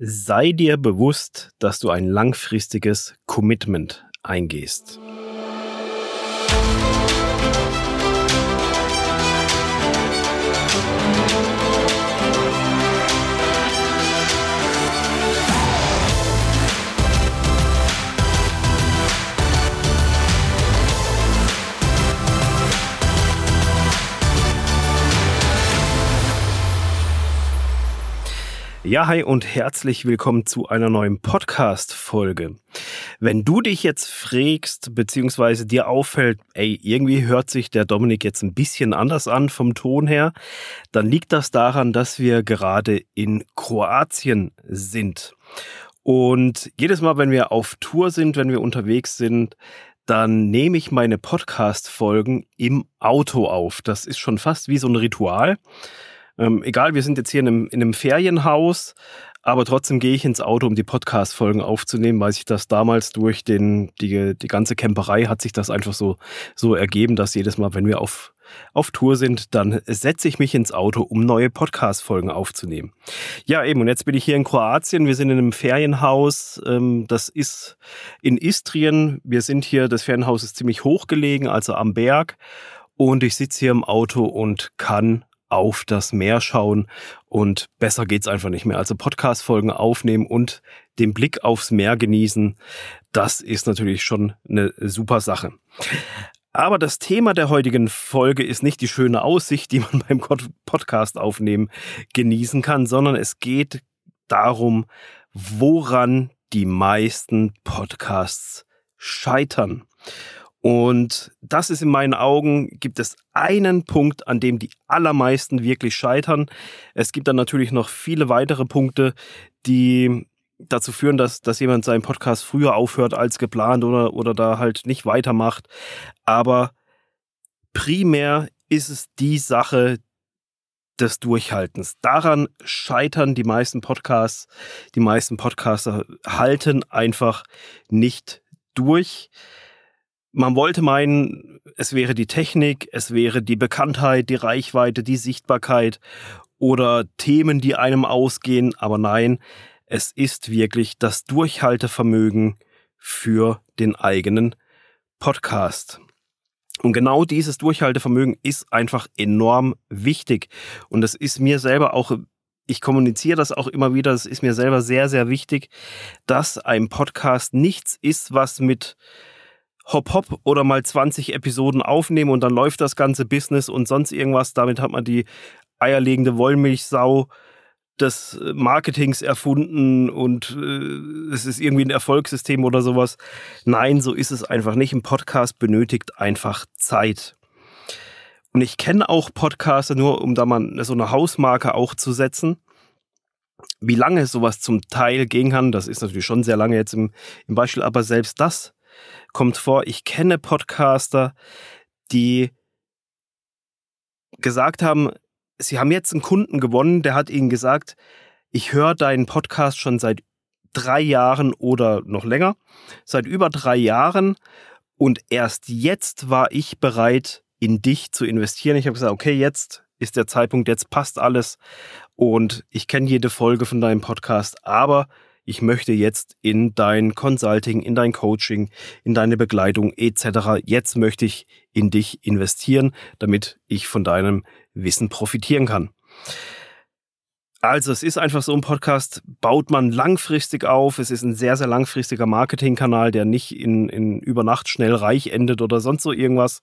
Sei dir bewusst, dass du ein langfristiges Commitment eingehst. Ja, hi und herzlich willkommen zu einer neuen Podcast-Folge. Wenn du dich jetzt fragst, beziehungsweise dir auffällt, ey, irgendwie hört sich der Dominik jetzt ein bisschen anders an vom Ton her, dann liegt das daran, dass wir gerade in Kroatien sind. Und jedes Mal, wenn wir auf Tour sind, wenn wir unterwegs sind, dann nehme ich meine Podcast-Folgen im Auto auf. Das ist schon fast wie so ein Ritual. Ähm, egal, wir sind jetzt hier in einem, in einem Ferienhaus, aber trotzdem gehe ich ins Auto, um die Podcast-Folgen aufzunehmen, weil sich das damals durch den, die, die ganze Camperei hat sich das einfach so, so ergeben, dass jedes Mal, wenn wir auf, auf Tour sind, dann setze ich mich ins Auto, um neue Podcast-Folgen aufzunehmen. Ja, eben, und jetzt bin ich hier in Kroatien. Wir sind in einem Ferienhaus. Ähm, das ist in Istrien. Wir sind hier, das Ferienhaus ist ziemlich hoch gelegen, also am Berg. Und ich sitze hier im Auto und kann auf das Meer schauen und besser geht's einfach nicht mehr. Also Podcast-Folgen aufnehmen und den Blick aufs Meer genießen, das ist natürlich schon eine super Sache. Aber das Thema der heutigen Folge ist nicht die schöne Aussicht, die man beim Podcast aufnehmen genießen kann, sondern es geht darum, woran die meisten Podcasts scheitern. Und das ist in meinen Augen, gibt es einen Punkt, an dem die allermeisten wirklich scheitern. Es gibt dann natürlich noch viele weitere Punkte, die dazu führen, dass, dass jemand seinen Podcast früher aufhört als geplant oder, oder da halt nicht weitermacht. Aber primär ist es die Sache des Durchhaltens. Daran scheitern die meisten Podcasts. Die meisten Podcaster halten einfach nicht durch. Man wollte meinen, es wäre die Technik, es wäre die Bekanntheit, die Reichweite, die Sichtbarkeit oder Themen, die einem ausgehen, aber nein, es ist wirklich das Durchhaltevermögen für den eigenen Podcast. Und genau dieses Durchhaltevermögen ist einfach enorm wichtig. Und es ist mir selber auch, ich kommuniziere das auch immer wieder, es ist mir selber sehr, sehr wichtig, dass ein Podcast nichts ist, was mit hopp hopp oder mal 20 Episoden aufnehmen und dann läuft das ganze Business und sonst irgendwas. Damit hat man die eierlegende Wollmilchsau des Marketings erfunden und äh, es ist irgendwie ein Erfolgssystem oder sowas. Nein, so ist es einfach nicht. Ein Podcast benötigt einfach Zeit. Und ich kenne auch Podcaster, nur um da mal so eine Hausmarke auch zu setzen. Wie lange sowas zum Teil gehen kann, das ist natürlich schon sehr lange jetzt im, im Beispiel, aber selbst das kommt vor. Ich kenne Podcaster, die gesagt haben, sie haben jetzt einen Kunden gewonnen, der hat ihnen gesagt, ich höre deinen Podcast schon seit drei Jahren oder noch länger, seit über drei Jahren und erst jetzt war ich bereit, in dich zu investieren. Ich habe gesagt, okay, jetzt ist der Zeitpunkt, jetzt passt alles und ich kenne jede Folge von deinem Podcast, aber ich möchte jetzt in dein Consulting, in dein Coaching, in deine Begleitung etc. Jetzt möchte ich in dich investieren, damit ich von deinem Wissen profitieren kann. Also es ist einfach so ein Podcast, baut man langfristig auf. Es ist ein sehr, sehr langfristiger Marketingkanal, der nicht in, in über Nacht schnell reich endet oder sonst so irgendwas.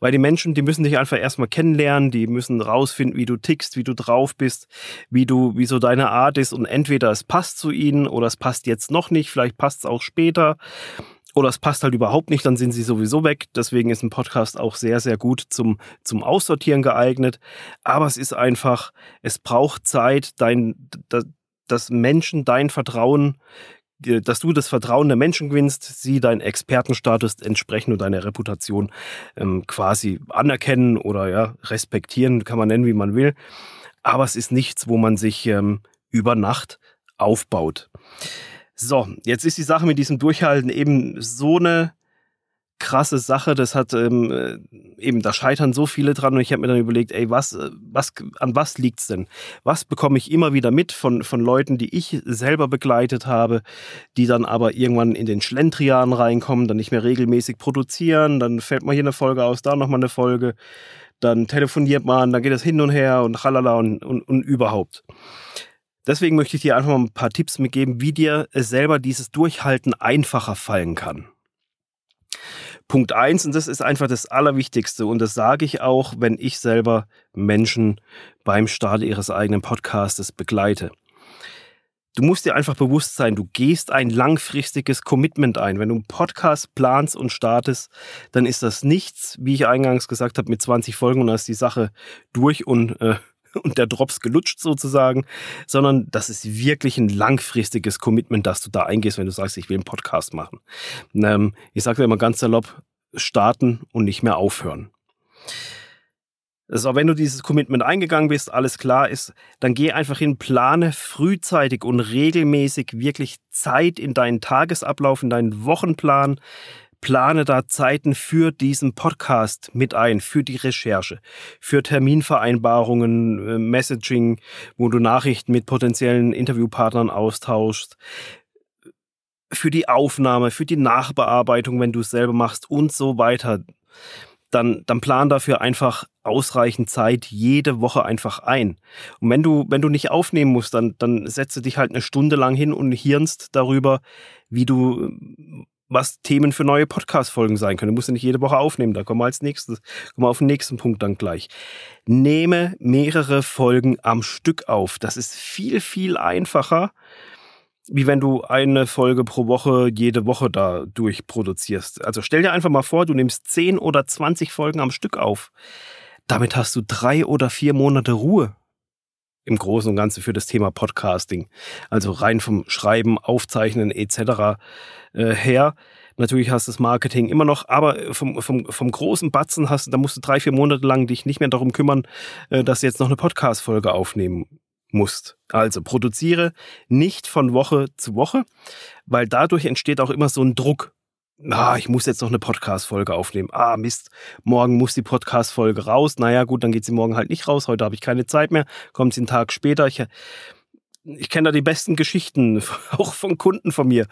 Weil die Menschen, die müssen dich einfach erstmal kennenlernen, die müssen rausfinden, wie du tickst, wie du drauf bist, wie du, wie so deine Art ist. Und entweder es passt zu ihnen oder es passt jetzt noch nicht, vielleicht passt es auch später oder es passt halt überhaupt nicht, dann sind sie sowieso weg. Deswegen ist ein Podcast auch sehr, sehr gut zum, zum Aussortieren geeignet. Aber es ist einfach, es braucht Zeit, dein, dass Menschen dein Vertrauen, dass du das Vertrauen der Menschen gewinnst, sie deinen Expertenstatus entsprechend und deine Reputation ähm, quasi anerkennen oder ja, respektieren, kann man nennen, wie man will. Aber es ist nichts, wo man sich ähm, über Nacht aufbaut. So, jetzt ist die Sache mit diesem Durchhalten eben so eine krasse Sache. Das hat ähm, äh, eben, da scheitern so viele dran und ich habe mir dann überlegt, ey, was, äh, was, an was liegt's denn? Was bekomme ich immer wieder mit von, von Leuten, die ich selber begleitet habe, die dann aber irgendwann in den Schlendrian reinkommen, dann nicht mehr regelmäßig produzieren, dann fällt mal hier eine Folge aus, da nochmal eine Folge, dann telefoniert man, dann geht das hin und her und halala und, und, und überhaupt. Deswegen möchte ich dir einfach mal ein paar Tipps mitgeben, wie dir selber dieses Durchhalten einfacher fallen kann. Punkt eins, und das ist einfach das Allerwichtigste, und das sage ich auch, wenn ich selber Menschen beim Start ihres eigenen Podcastes begleite. Du musst dir einfach bewusst sein, du gehst ein langfristiges Commitment ein. Wenn du einen Podcast planst und startest, dann ist das nichts, wie ich eingangs gesagt habe, mit 20 Folgen und dann ist die Sache durch und äh, und der Drops gelutscht sozusagen, sondern das ist wirklich ein langfristiges Commitment, dass du da eingehst, wenn du sagst, ich will einen Podcast machen. Ähm, ich sage dir immer ganz salopp, starten und nicht mehr aufhören. Also wenn du dieses Commitment eingegangen bist, alles klar ist, dann geh einfach hin, plane frühzeitig und regelmäßig wirklich Zeit in deinen Tagesablauf, in deinen Wochenplan, plane da Zeiten für diesen Podcast mit ein, für die Recherche, für Terminvereinbarungen, äh, Messaging, wo du Nachrichten mit potenziellen Interviewpartnern austauschst, für die Aufnahme, für die Nachbearbeitung, wenn du es selber machst und so weiter. Dann, dann plan dafür einfach ausreichend Zeit jede Woche einfach ein. Und wenn du, wenn du nicht aufnehmen musst, dann, dann setze dich halt eine Stunde lang hin und hirnst darüber, wie du was Themen für neue Podcast-Folgen sein können. Du musst ja nicht jede Woche aufnehmen, da kommen wir als nächstes, kommen wir auf den nächsten Punkt dann gleich. Nehme mehrere Folgen am Stück auf. Das ist viel, viel einfacher, wie wenn du eine Folge pro Woche jede Woche da durchproduzierst. Also stell dir einfach mal vor, du nimmst 10 oder 20 Folgen am Stück auf. Damit hast du drei oder vier Monate Ruhe im Großen und Ganzen für das Thema Podcasting. Also rein vom Schreiben, Aufzeichnen etc. Äh, her. Natürlich hast du das Marketing immer noch, aber vom, vom, vom großen Batzen hast du, da musst du drei, vier Monate lang dich nicht mehr darum kümmern, äh, dass du jetzt noch eine Podcast-Folge aufnehmen musst. Also produziere nicht von Woche zu Woche, weil dadurch entsteht auch immer so ein Druck ah, ich muss jetzt noch eine Podcast-Folge aufnehmen. Ah, Mist, morgen muss die Podcast-Folge raus. Naja, gut, dann geht sie morgen halt nicht raus. Heute habe ich keine Zeit mehr. Kommt sie einen Tag später. Ich, ich kenne da die besten Geschichten, auch von Kunden von mir,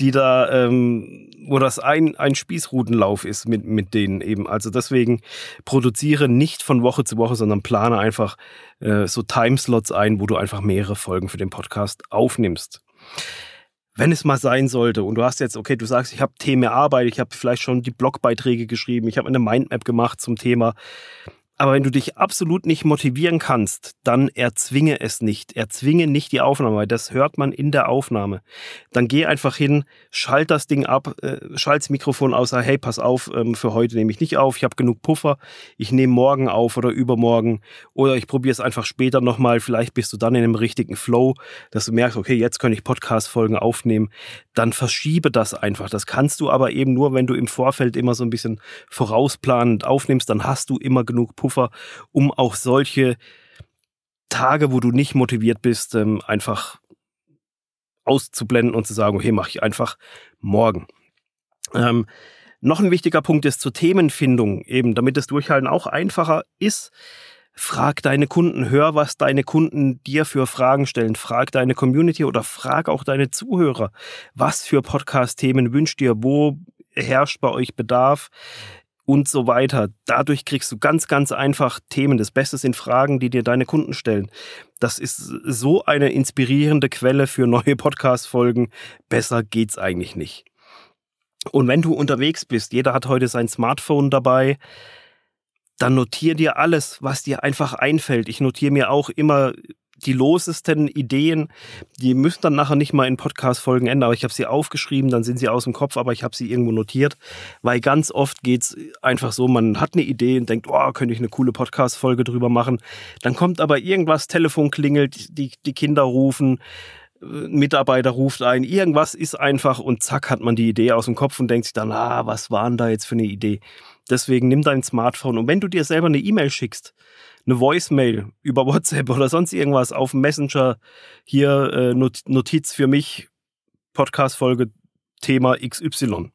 die da, ähm, wo das ein, ein Spießrutenlauf ist mit, mit denen eben. Also deswegen produziere nicht von Woche zu Woche, sondern plane einfach äh, so Timeslots ein, wo du einfach mehrere Folgen für den Podcast aufnimmst wenn es mal sein sollte und du hast jetzt, okay, du sagst, ich habe Themen erarbeitet, ich habe vielleicht schon die Blogbeiträge geschrieben, ich habe eine Mindmap gemacht zum Thema, aber wenn du dich absolut nicht motivieren kannst, dann erzwinge es nicht. Erzwinge nicht die Aufnahme, weil das hört man in der Aufnahme. Dann geh einfach hin, schalt das Ding ab, äh, schalt das Mikrofon aus, sag, hey, pass auf, ähm, für heute nehme ich nicht auf, ich habe genug Puffer, ich nehme morgen auf oder übermorgen oder ich probiere es einfach später nochmal, vielleicht bist du dann in einem richtigen Flow, dass du merkst, okay, jetzt kann ich Podcast-Folgen aufnehmen, dann verschiebe das einfach. Das kannst du aber eben nur, wenn du im Vorfeld immer so ein bisschen vorausplanend aufnimmst, dann hast du immer genug Puffer Puffer, um auch solche Tage, wo du nicht motiviert bist, ähm, einfach auszublenden und zu sagen, okay, mache ich einfach morgen. Ähm, noch ein wichtiger Punkt ist zur Themenfindung, eben damit das Durchhalten auch einfacher ist. Frag deine Kunden, hör, was deine Kunden dir für Fragen stellen. Frag deine Community oder frag auch deine Zuhörer. Was für Podcast-Themen wünscht ihr? Wo herrscht bei euch Bedarf? Und so weiter. Dadurch kriegst du ganz, ganz einfach Themen. Das Beste sind Fragen, die dir deine Kunden stellen. Das ist so eine inspirierende Quelle für neue Podcast-Folgen. Besser geht's eigentlich nicht. Und wenn du unterwegs bist, jeder hat heute sein Smartphone dabei, dann notier dir alles, was dir einfach einfällt. Ich notiere mir auch immer die losesten Ideen, die müssen dann nachher nicht mal in Podcast-Folgen enden, aber ich habe sie aufgeschrieben, dann sind sie aus dem Kopf, aber ich habe sie irgendwo notiert, weil ganz oft geht's einfach so, man hat eine Idee und denkt, oh, könnte ich eine coole Podcast-Folge drüber machen. Dann kommt aber irgendwas, Telefon klingelt, die, die Kinder rufen, äh, Mitarbeiter ruft ein, irgendwas ist einfach und zack hat man die Idee aus dem Kopf und denkt sich dann, ah, was war denn da jetzt für eine Idee? Deswegen nimm dein Smartphone und wenn du dir selber eine E-Mail schickst, eine Voicemail über WhatsApp oder sonst irgendwas auf Messenger, hier äh, Notiz für mich, Podcast-Folge, Thema XY.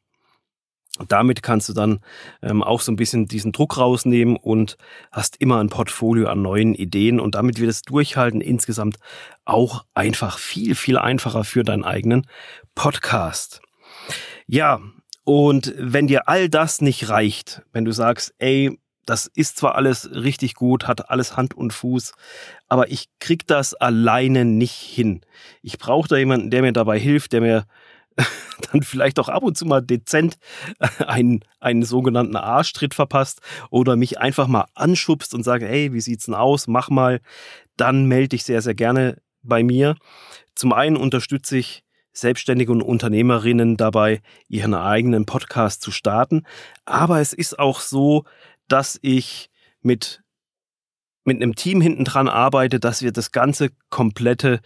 damit kannst du dann ähm, auch so ein bisschen diesen Druck rausnehmen und hast immer ein Portfolio an neuen Ideen und damit wird es durchhalten insgesamt auch einfach viel, viel einfacher für deinen eigenen Podcast. Ja, und wenn dir all das nicht reicht, wenn du sagst, ey, das ist zwar alles richtig gut, hat alles Hand und Fuß, aber ich krieg das alleine nicht hin. Ich brauche da jemanden, der mir dabei hilft, der mir dann vielleicht auch ab und zu mal dezent einen, einen sogenannten Arschtritt verpasst oder mich einfach mal anschubst und sage, hey, wie sieht's denn aus? Mach mal. Dann melde ich sehr, sehr gerne bei mir. Zum einen unterstütze ich Selbstständige und Unternehmerinnen dabei, ihren eigenen Podcast zu starten. Aber es ist auch so, dass ich mit, mit einem Team hinten dran arbeite, dass wir das ganze komplette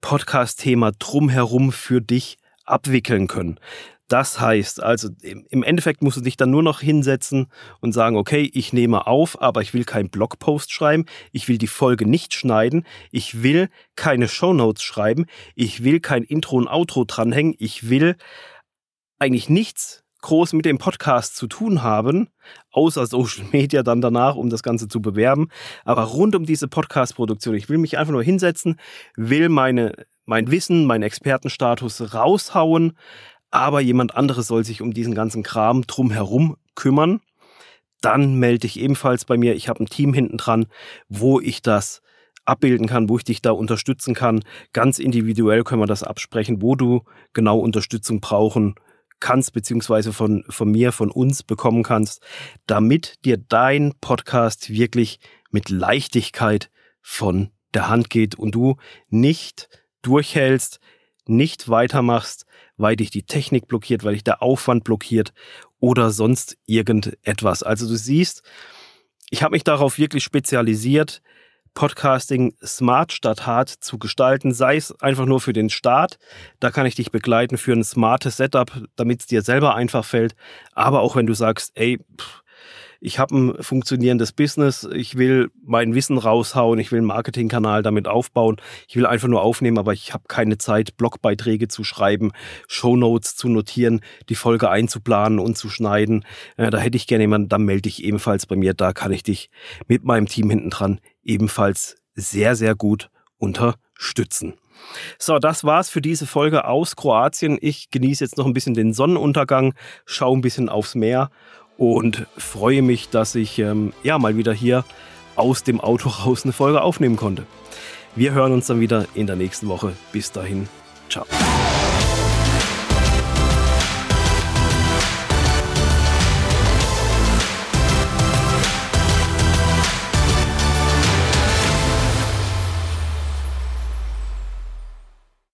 Podcast-Thema drumherum für dich abwickeln können. Das heißt, also im Endeffekt musst du dich dann nur noch hinsetzen und sagen, okay, ich nehme auf, aber ich will keinen Blogpost schreiben, ich will die Folge nicht schneiden, ich will keine Shownotes schreiben, ich will kein Intro und Outro dranhängen, ich will eigentlich nichts groß mit dem Podcast zu tun haben, außer Social Media dann danach, um das Ganze zu bewerben. Aber rund um diese Podcast-Produktion, ich will mich einfach nur hinsetzen, will meine, mein Wissen, meinen Expertenstatus raushauen, aber jemand anderes soll sich um diesen ganzen Kram drumherum kümmern. Dann melde ich ebenfalls bei mir. Ich habe ein Team hinten dran, wo ich das abbilden kann, wo ich dich da unterstützen kann. Ganz individuell können wir das absprechen, wo du genau Unterstützung brauchen kannst, beziehungsweise von, von mir, von uns bekommen kannst, damit dir dein Podcast wirklich mit Leichtigkeit von der Hand geht und du nicht durchhältst, nicht weitermachst, weil dich die Technik blockiert, weil dich der Aufwand blockiert oder sonst irgendetwas. Also du siehst, ich habe mich darauf wirklich spezialisiert, Podcasting smart statt hart zu gestalten, sei es einfach nur für den Start. Da kann ich dich begleiten für ein smartes Setup, damit es dir selber einfach fällt. Aber auch wenn du sagst, ey, pff, ich habe ein funktionierendes Business, ich will mein Wissen raushauen, ich will einen Marketingkanal damit aufbauen, ich will einfach nur aufnehmen, aber ich habe keine Zeit, Blogbeiträge zu schreiben, Shownotes zu notieren, die Folge einzuplanen und zu schneiden. Äh, da hätte ich gerne jemanden, dann melde dich ebenfalls bei mir, da kann ich dich mit meinem Team hinten dran ebenfalls sehr, sehr gut unterstützen. So, das war's für diese Folge aus Kroatien. Ich genieße jetzt noch ein bisschen den Sonnenuntergang, schaue ein bisschen aufs Meer und freue mich, dass ich ähm, ja mal wieder hier aus dem Auto raus eine Folge aufnehmen konnte. Wir hören uns dann wieder in der nächsten Woche. Bis dahin, ciao.